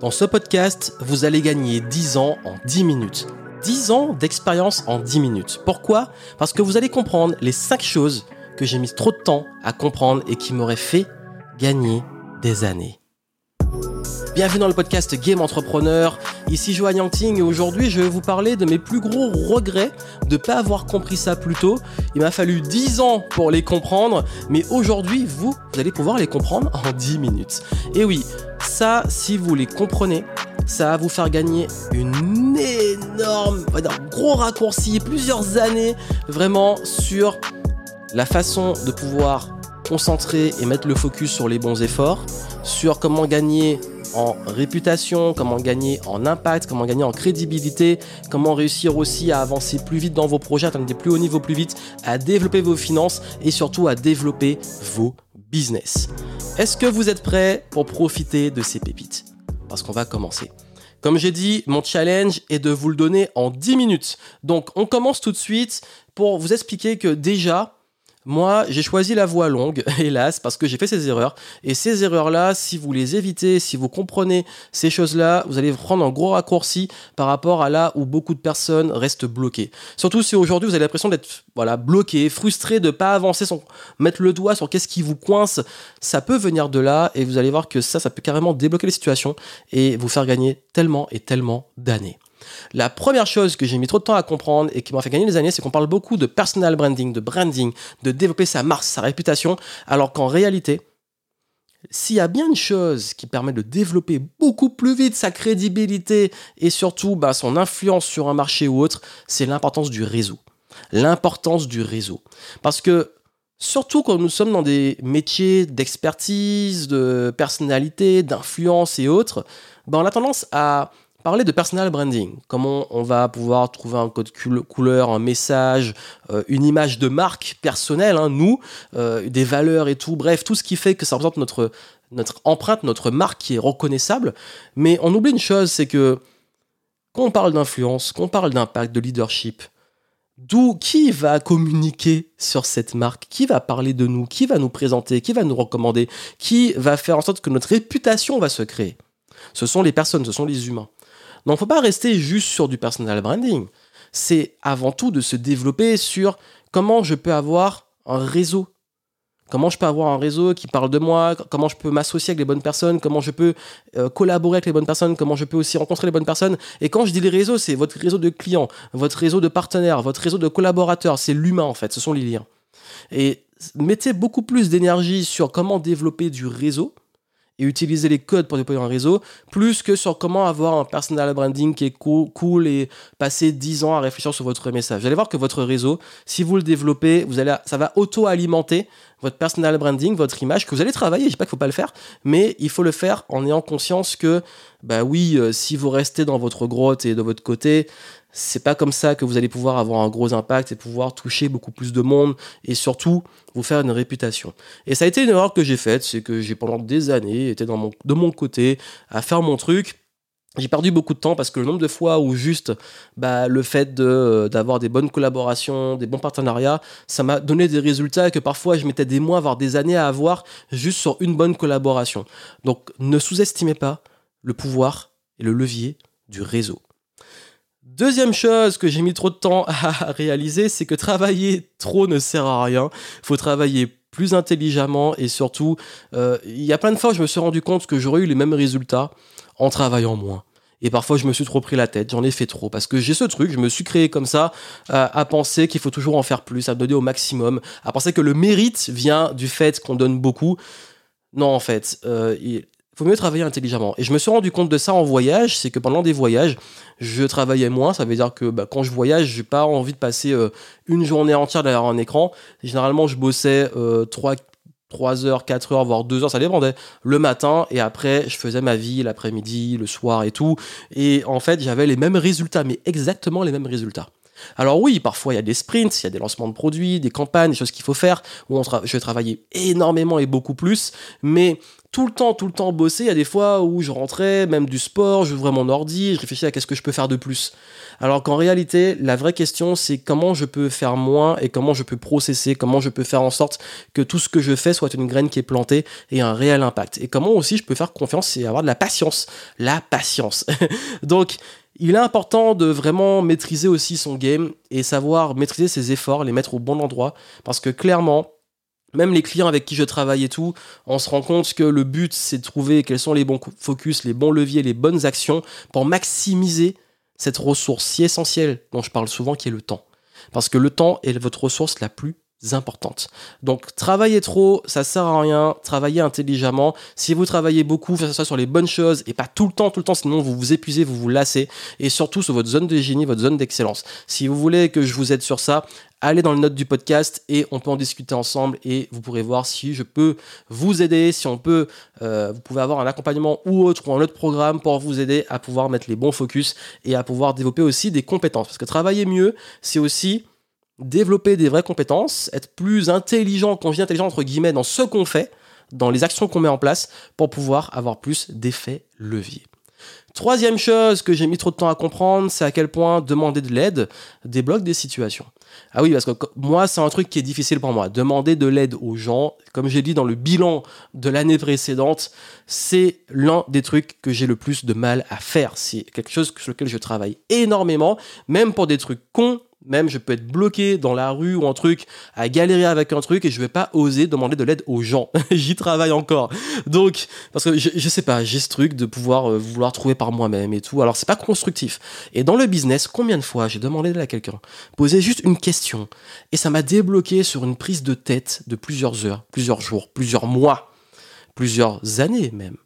Dans ce podcast, vous allez gagner 10 ans en 10 minutes. 10 ans d'expérience en 10 minutes. Pourquoi? Parce que vous allez comprendre les 5 choses que j'ai mis trop de temps à comprendre et qui m'auraient fait gagner des années. Bienvenue dans le podcast Game Entrepreneur. Ici Johan Yangting et aujourd'hui je vais vous parler de mes plus gros regrets de ne pas avoir compris ça plus tôt. Il m'a fallu 10 ans pour les comprendre, mais aujourd'hui vous, vous allez pouvoir les comprendre en 10 minutes. Et oui, si vous les comprenez, ça va vous faire gagner une énorme, gros raccourci, plusieurs années vraiment sur la façon de pouvoir concentrer et mettre le focus sur les bons efforts, sur comment gagner en réputation, comment gagner en impact, comment gagner en crédibilité, comment réussir aussi à avancer plus vite dans vos projets, atteindre des plus hauts niveaux plus vite, à développer vos finances et surtout à développer vos business. Est-ce que vous êtes prêts pour profiter de ces pépites? Parce qu'on va commencer. Comme j'ai dit, mon challenge est de vous le donner en 10 minutes. Donc on commence tout de suite pour vous expliquer que déjà, moi, j'ai choisi la voie longue, hélas, parce que j'ai fait ces erreurs. Et ces erreurs-là, si vous les évitez, si vous comprenez ces choses-là, vous allez prendre un gros raccourci par rapport à là où beaucoup de personnes restent bloquées. Surtout si aujourd'hui vous avez l'impression d'être voilà, bloqué, frustré de ne pas avancer, sans mettre le doigt sur qu'est-ce qui vous coince, ça peut venir de là et vous allez voir que ça, ça peut carrément débloquer les situations et vous faire gagner tellement et tellement d'années. La première chose que j'ai mis trop de temps à comprendre et qui m'a fait gagner des années, c'est qu'on parle beaucoup de personal branding, de branding, de développer sa marque, sa réputation, alors qu'en réalité, s'il y a bien une chose qui permet de développer beaucoup plus vite sa crédibilité et surtout bah, son influence sur un marché ou autre, c'est l'importance du réseau. L'importance du réseau. Parce que surtout quand nous sommes dans des métiers d'expertise, de personnalité, d'influence et autres, bah, on a tendance à parler de personal branding, comment on va pouvoir trouver un code couleur, un message, euh, une image de marque personnelle, hein, nous, euh, des valeurs et tout, bref, tout ce qui fait que ça représente notre, empreinte, notre marque qui est reconnaissable. Mais on oublie une chose, c'est que quand on parle d'influence, quand on parle d'impact, de leadership, D'où qui va communiquer sur cette marque? Qui va parler de nous? Qui va nous présenter? Qui va nous recommander? Qui va faire en sorte que notre réputation va se créer? Ce sont les personnes, ce sont les humains. Donc, faut pas rester juste sur du personal branding. C'est avant tout de se développer sur comment je peux avoir un réseau. Comment je peux avoir un réseau qui parle de moi, comment je peux m'associer avec les bonnes personnes, comment je peux euh, collaborer avec les bonnes personnes, comment je peux aussi rencontrer les bonnes personnes. Et quand je dis les réseaux, c'est votre réseau de clients, votre réseau de partenaires, votre réseau de collaborateurs. C'est l'humain en fait, ce sont les liens. Et mettez beaucoup plus d'énergie sur comment développer du réseau et utiliser les codes pour déployer un réseau, plus que sur comment avoir un personal branding qui est cool, et passer 10 ans à réfléchir sur votre message. Vous allez voir que votre réseau, si vous le développez, ça va auto-alimenter votre personal branding, votre image, que vous allez travailler. Je dis pas qu'il faut pas le faire, mais il faut le faire en ayant conscience que, bah oui, euh, si vous restez dans votre grotte et de votre côté, c'est pas comme ça que vous allez pouvoir avoir un gros impact et pouvoir toucher beaucoup plus de monde et surtout vous faire une réputation. Et ça a été une erreur que j'ai faite, c'est que j'ai pendant des années été de mon côté à faire mon truc. J'ai perdu beaucoup de temps parce que le nombre de fois où juste bah, le fait d'avoir des bonnes collaborations, des bons partenariats, ça m'a donné des résultats que parfois je mettais des mois, voire des années à avoir juste sur une bonne collaboration. Donc ne sous-estimez pas le pouvoir et le levier du réseau. Deuxième chose que j'ai mis trop de temps à réaliser, c'est que travailler trop ne sert à rien. Il faut travailler plus intelligemment et surtout, euh, il y a plein de fois où je me suis rendu compte que j'aurais eu les mêmes résultats en travaillant moins. Et parfois, je me suis trop pris la tête, j'en ai fait trop. Parce que j'ai ce truc, je me suis créé comme ça, à penser qu'il faut toujours en faire plus, à donner au maximum, à penser que le mérite vient du fait qu'on donne beaucoup. Non, en fait, euh, faut mieux travailler intelligemment. Et je me suis rendu compte de ça en voyage, c'est que pendant des voyages, je travaillais moins. Ça veut dire que bah, quand je voyage, j'ai pas envie de passer euh, une journée entière derrière un écran. Généralement, je bossais euh, 3, 3 heures, 4 heures, voire 2 heures, ça dépendait, le matin, et après, je faisais ma vie l'après-midi, le soir et tout. Et en fait, j'avais les mêmes résultats, mais exactement les mêmes résultats. Alors oui, parfois il y a des sprints, il y a des lancements de produits, des campagnes, des choses qu'il faut faire, où je vais travailler énormément et beaucoup plus, mais tout le temps, tout le temps bosser. Il y a des fois où je rentrais, même du sport, j'ouvrais mon ordi, je réfléchissais à qu'est-ce que je peux faire de plus. Alors qu'en réalité, la vraie question, c'est comment je peux faire moins et comment je peux processer, comment je peux faire en sorte que tout ce que je fais soit une graine qui est plantée et un réel impact. Et comment aussi je peux faire confiance et avoir de la patience. La patience. Donc, il est important de vraiment maîtriser aussi son game et savoir maîtriser ses efforts, les mettre au bon endroit. Parce que clairement, même les clients avec qui je travaille et tout, on se rend compte que le but, c'est de trouver quels sont les bons focus, les bons leviers, les bonnes actions pour maximiser cette ressource si essentielle dont je parle souvent, qui est le temps. Parce que le temps est votre ressource la plus importante. Donc travailler trop, ça sert à rien, travaillez intelligemment. Si vous travaillez beaucoup, faites ça sur les bonnes choses et pas tout le temps, tout le temps, sinon vous vous épuisez, vous vous lassez et surtout sur votre zone de génie, votre zone d'excellence. Si vous voulez que je vous aide sur ça, allez dans le note du podcast et on peut en discuter ensemble et vous pourrez voir si je peux vous aider, si on peut, euh, vous pouvez avoir un accompagnement ou autre ou un autre programme pour vous aider à pouvoir mettre les bons focus et à pouvoir développer aussi des compétences. Parce que travailler mieux, c'est aussi développer des vraies compétences, être plus intelligent, quand je intelligent entre guillemets, dans ce qu'on fait, dans les actions qu'on met en place, pour pouvoir avoir plus d'effets leviers. Troisième chose que j'ai mis trop de temps à comprendre, c'est à quel point demander de l'aide débloque des situations. Ah oui, parce que moi, c'est un truc qui est difficile pour moi. Demander de l'aide aux gens, comme j'ai dit dans le bilan de l'année précédente, c'est l'un des trucs que j'ai le plus de mal à faire. C'est quelque chose sur lequel je travaille énormément, même pour des trucs cons même je peux être bloqué dans la rue ou un truc, à galérer avec un truc et je vais pas oser demander de l'aide aux gens. J'y travaille encore. Donc, parce que je, sais pas, j'ai ce truc de pouvoir euh, vouloir trouver par moi-même et tout. Alors c'est pas constructif. Et dans le business, combien de fois j'ai demandé d'aide à quelqu'un, poser juste une question et ça m'a débloqué sur une prise de tête de plusieurs heures, plusieurs jours, plusieurs mois, plusieurs années même.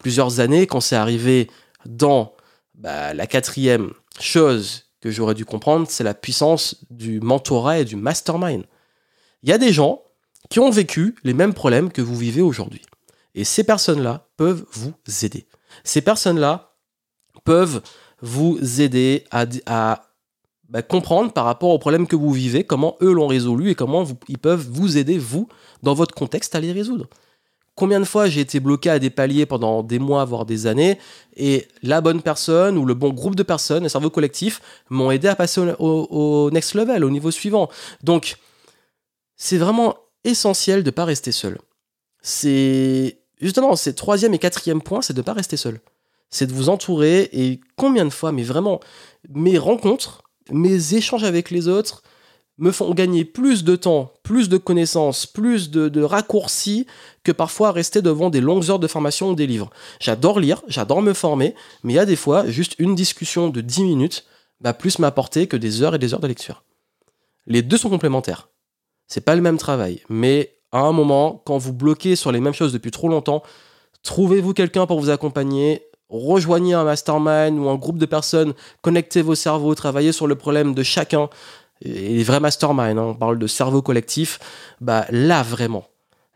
Plusieurs années quand c'est arrivé dans bah, la quatrième chose que j'aurais dû comprendre, c'est la puissance du mentorat et du mastermind. Il y a des gens qui ont vécu les mêmes problèmes que vous vivez aujourd'hui. Et ces personnes-là peuvent vous aider. Ces personnes-là peuvent vous aider à, bah, comprendre par rapport aux problèmes que vous vivez, comment eux l'ont résolu et comment ils peuvent vous aider, vous, dans votre contexte, à les résoudre. Combien de fois j'ai été bloqué à des paliers pendant des mois, voire des années, et la bonne personne ou le bon groupe de personnes, le cerveau collectif, m'ont aidé à passer au, next level, au niveau suivant. Donc, c'est vraiment essentiel de ne pas rester seul. C'est justement, c'est troisième et quatrième point, c'est de ne pas rester seul. C'est de vous entourer, et combien de fois, mais vraiment, mes rencontres, mes échanges avec les autres, me font gagner plus de temps, plus de connaissances, plus de, raccourcis que parfois rester devant des longues heures de formation ou des livres. J'adore lire, j'adore me former, mais il y a des fois, juste une discussion de 10 minutes va plus m'apporter que des heures et des heures de lecture. Les deux sont complémentaires. C'est pas le même travail, mais à un moment, quand vous bloquez sur les mêmes choses depuis trop longtemps, trouvez-vous quelqu'un pour vous accompagner, rejoignez un mastermind ou un groupe de personnes, connectez vos cerveaux, travaillez sur le problème de chacun, et les vrais masterminds, hein, on parle de cerveau collectif, bah là vraiment,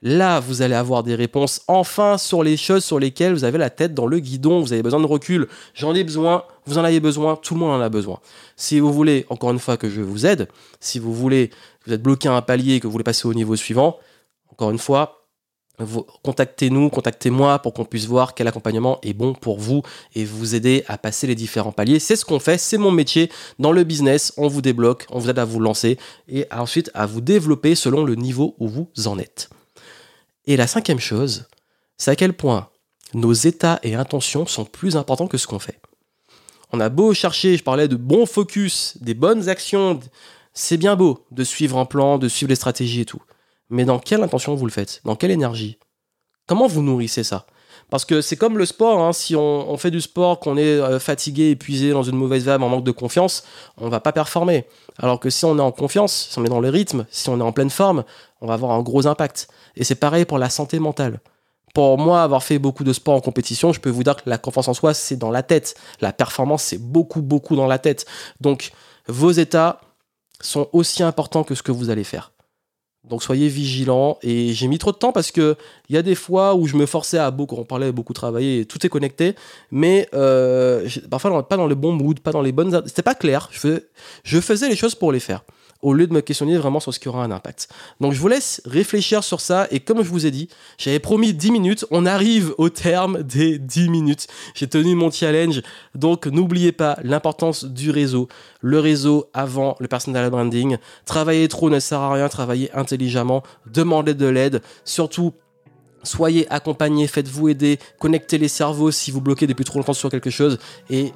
là vous allez avoir des réponses enfin sur les choses sur lesquelles vous avez la tête dans le guidon, vous avez besoin de recul, j'en ai besoin, vous en avez besoin, tout le monde en a besoin. Si vous voulez, encore une fois, que je vous aide, si vous voulez, vous êtes bloqué à un palier et que vous voulez passer au niveau suivant, encore une fois, contactez-nous, contactez-moi pour qu'on puisse voir quel accompagnement est bon pour vous et vous aider à passer les différents paliers. C'est ce qu'on fait, c'est mon métier. Dans le business, on vous débloque, on vous aide à vous lancer et ensuite à vous développer selon le niveau où vous en êtes. Et la cinquième chose, c'est à quel point nos états et intentions sont plus importants que ce qu'on fait. On a beau chercher, je parlais de bons focus, des bonnes actions, c'est bien beau de suivre un plan, de suivre les stratégies et tout mais dans quelle intention vous le faites? Dans quelle énergie? Comment vous nourrissez ça? Parce que c'est comme le sport, hein. si on, fait du sport, qu'on est euh, fatigué, épuisé, dans une mauvaise vibe, en manque de confiance, on va pas performer. Alors que si on est en confiance, si on est dans le rythme, si on est en pleine forme, on va avoir un gros impact. Et c'est pareil pour la santé mentale. Pour moi, avoir fait beaucoup de sport en compétition, je peux vous dire que la confiance en soi, c'est dans la tête. La performance, c'est beaucoup, beaucoup dans la tête. Donc, vos états sont aussi importants que ce que vous allez faire. Donc soyez vigilants. Et j'ai mis trop de temps parce que il y a des fois où je me forçais à beaucoup, on parlait beaucoup travailler, tout est connecté, mais euh, parfois pas dans le bon mood, pas dans les bonnes. C'était pas clair. Je faisais les choses pour les faire au lieu de me questionner vraiment sur ce qui aura un impact. Donc je vous laisse réfléchir sur ça. Et comme je vous ai dit, j'avais promis 10 minutes, on arrive au terme des 10 minutes. J'ai tenu mon challenge, donc n'oubliez pas l'importance du réseau. Le réseau avant le personal branding. Travailler trop ne sert à rien, travailler intelligemment, demandez de l'aide, surtout soyez accompagnés, faites-vous aider, connectez les cerveaux si vous bloquez depuis trop longtemps sur quelque chose. Et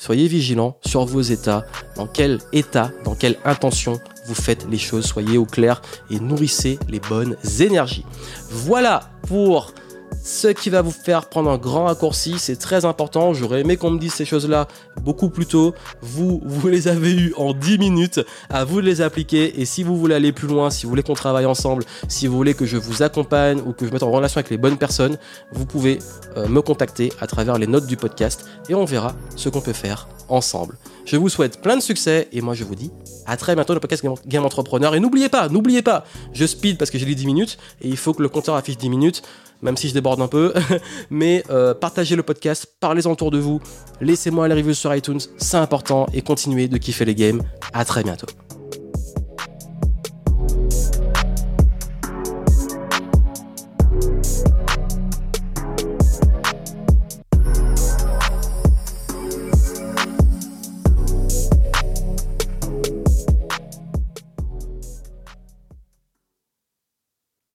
Soyez vigilants sur vos états, dans quel état, dans quelle intention vous faites les choses, soyez au clair et nourrissez les bonnes énergies. Voilà pour ce qui va vous faire prendre un grand raccourci, c'est très important. J'aurais aimé qu'on me dise ces choses-là beaucoup plus tôt. Vous, vous les avez eues en 10 minutes. À vous de les appliquer. Et si vous voulez aller plus loin, si vous voulez qu'on travaille ensemble, si vous voulez que je vous accompagne ou que je mette en relation avec les bonnes personnes, vous pouvez euh, me contacter à travers les notes du podcast et on verra ce qu'on peut faire ensemble. Je vous souhaite plein de succès et moi je vous dis à très bientôt dans le podcast Game Entrepreneur. Et n'oubliez pas, n'oubliez pas, je speed parce que j'ai dit 10 minutes et il faut que le compteur affiche 10 minutes même si je déborde un peu. Mais euh, partagez le podcast, parlez-en autour de vous, laissez-moi les reviews sur iTunes, c'est important, et continuez de kiffer les games. À très bientôt.